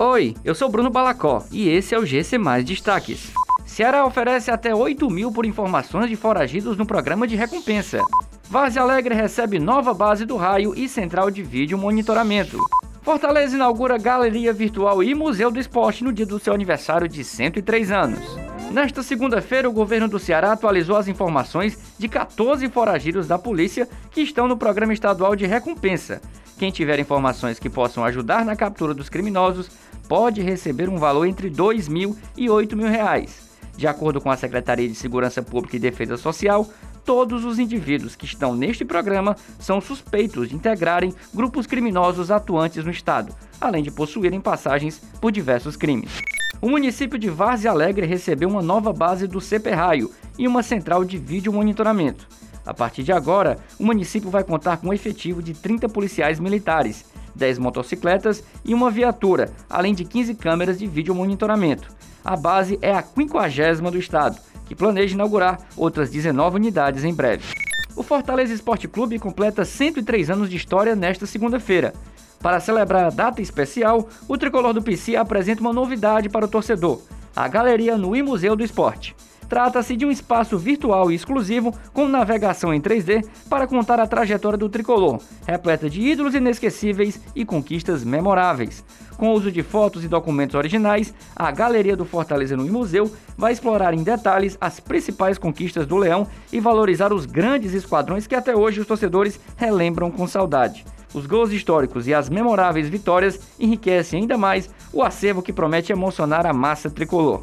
Oi, eu sou Bruno Balacó e esse é o GC Mais Destaques. Ceará oferece até 8 mil por informações de foragidos no programa de recompensa. Várzea Alegre recebe nova base do raio e central de vídeo monitoramento. Fortaleza inaugura galeria virtual e museu do esporte no dia do seu aniversário de 103 anos. Nesta segunda-feira, o governo do Ceará atualizou as informações de 14 foragidos da polícia que estão no programa estadual de recompensa. Quem tiver informações que possam ajudar na captura dos criminosos pode receber um valor entre R$ 2 mil e 8 mil reais. De acordo com a Secretaria de Segurança Pública e Defesa Social, todos os indivíduos que estão neste programa são suspeitos de integrarem grupos criminosos atuantes no estado, além de possuírem passagens por diversos crimes. O município de Várzea Alegre recebeu uma nova base do CPRaio e uma central de vídeo monitoramento. A partir de agora, o município vai contar com um efetivo de 30 policiais militares, 10 motocicletas e uma viatura, além de 15 câmeras de vídeo monitoramento. A base é a 50 do estado, que planeja inaugurar outras 19 unidades em breve. O Fortaleza Esporte Clube completa 103 anos de história nesta segunda-feira. Para celebrar a data especial, o tricolor do PC apresenta uma novidade para o torcedor: a galeria no I-Museu do Esporte. Trata-se de um espaço virtual e exclusivo com navegação em 3D para contar a trajetória do tricolor, repleta de ídolos inesquecíveis e conquistas memoráveis. Com o uso de fotos e documentos originais, a Galeria do Fortaleza no Museu vai explorar em detalhes as principais conquistas do Leão e valorizar os grandes esquadrões que até hoje os torcedores relembram com saudade. Os gols históricos e as memoráveis vitórias enriquecem ainda mais o acervo que promete emocionar a massa tricolor.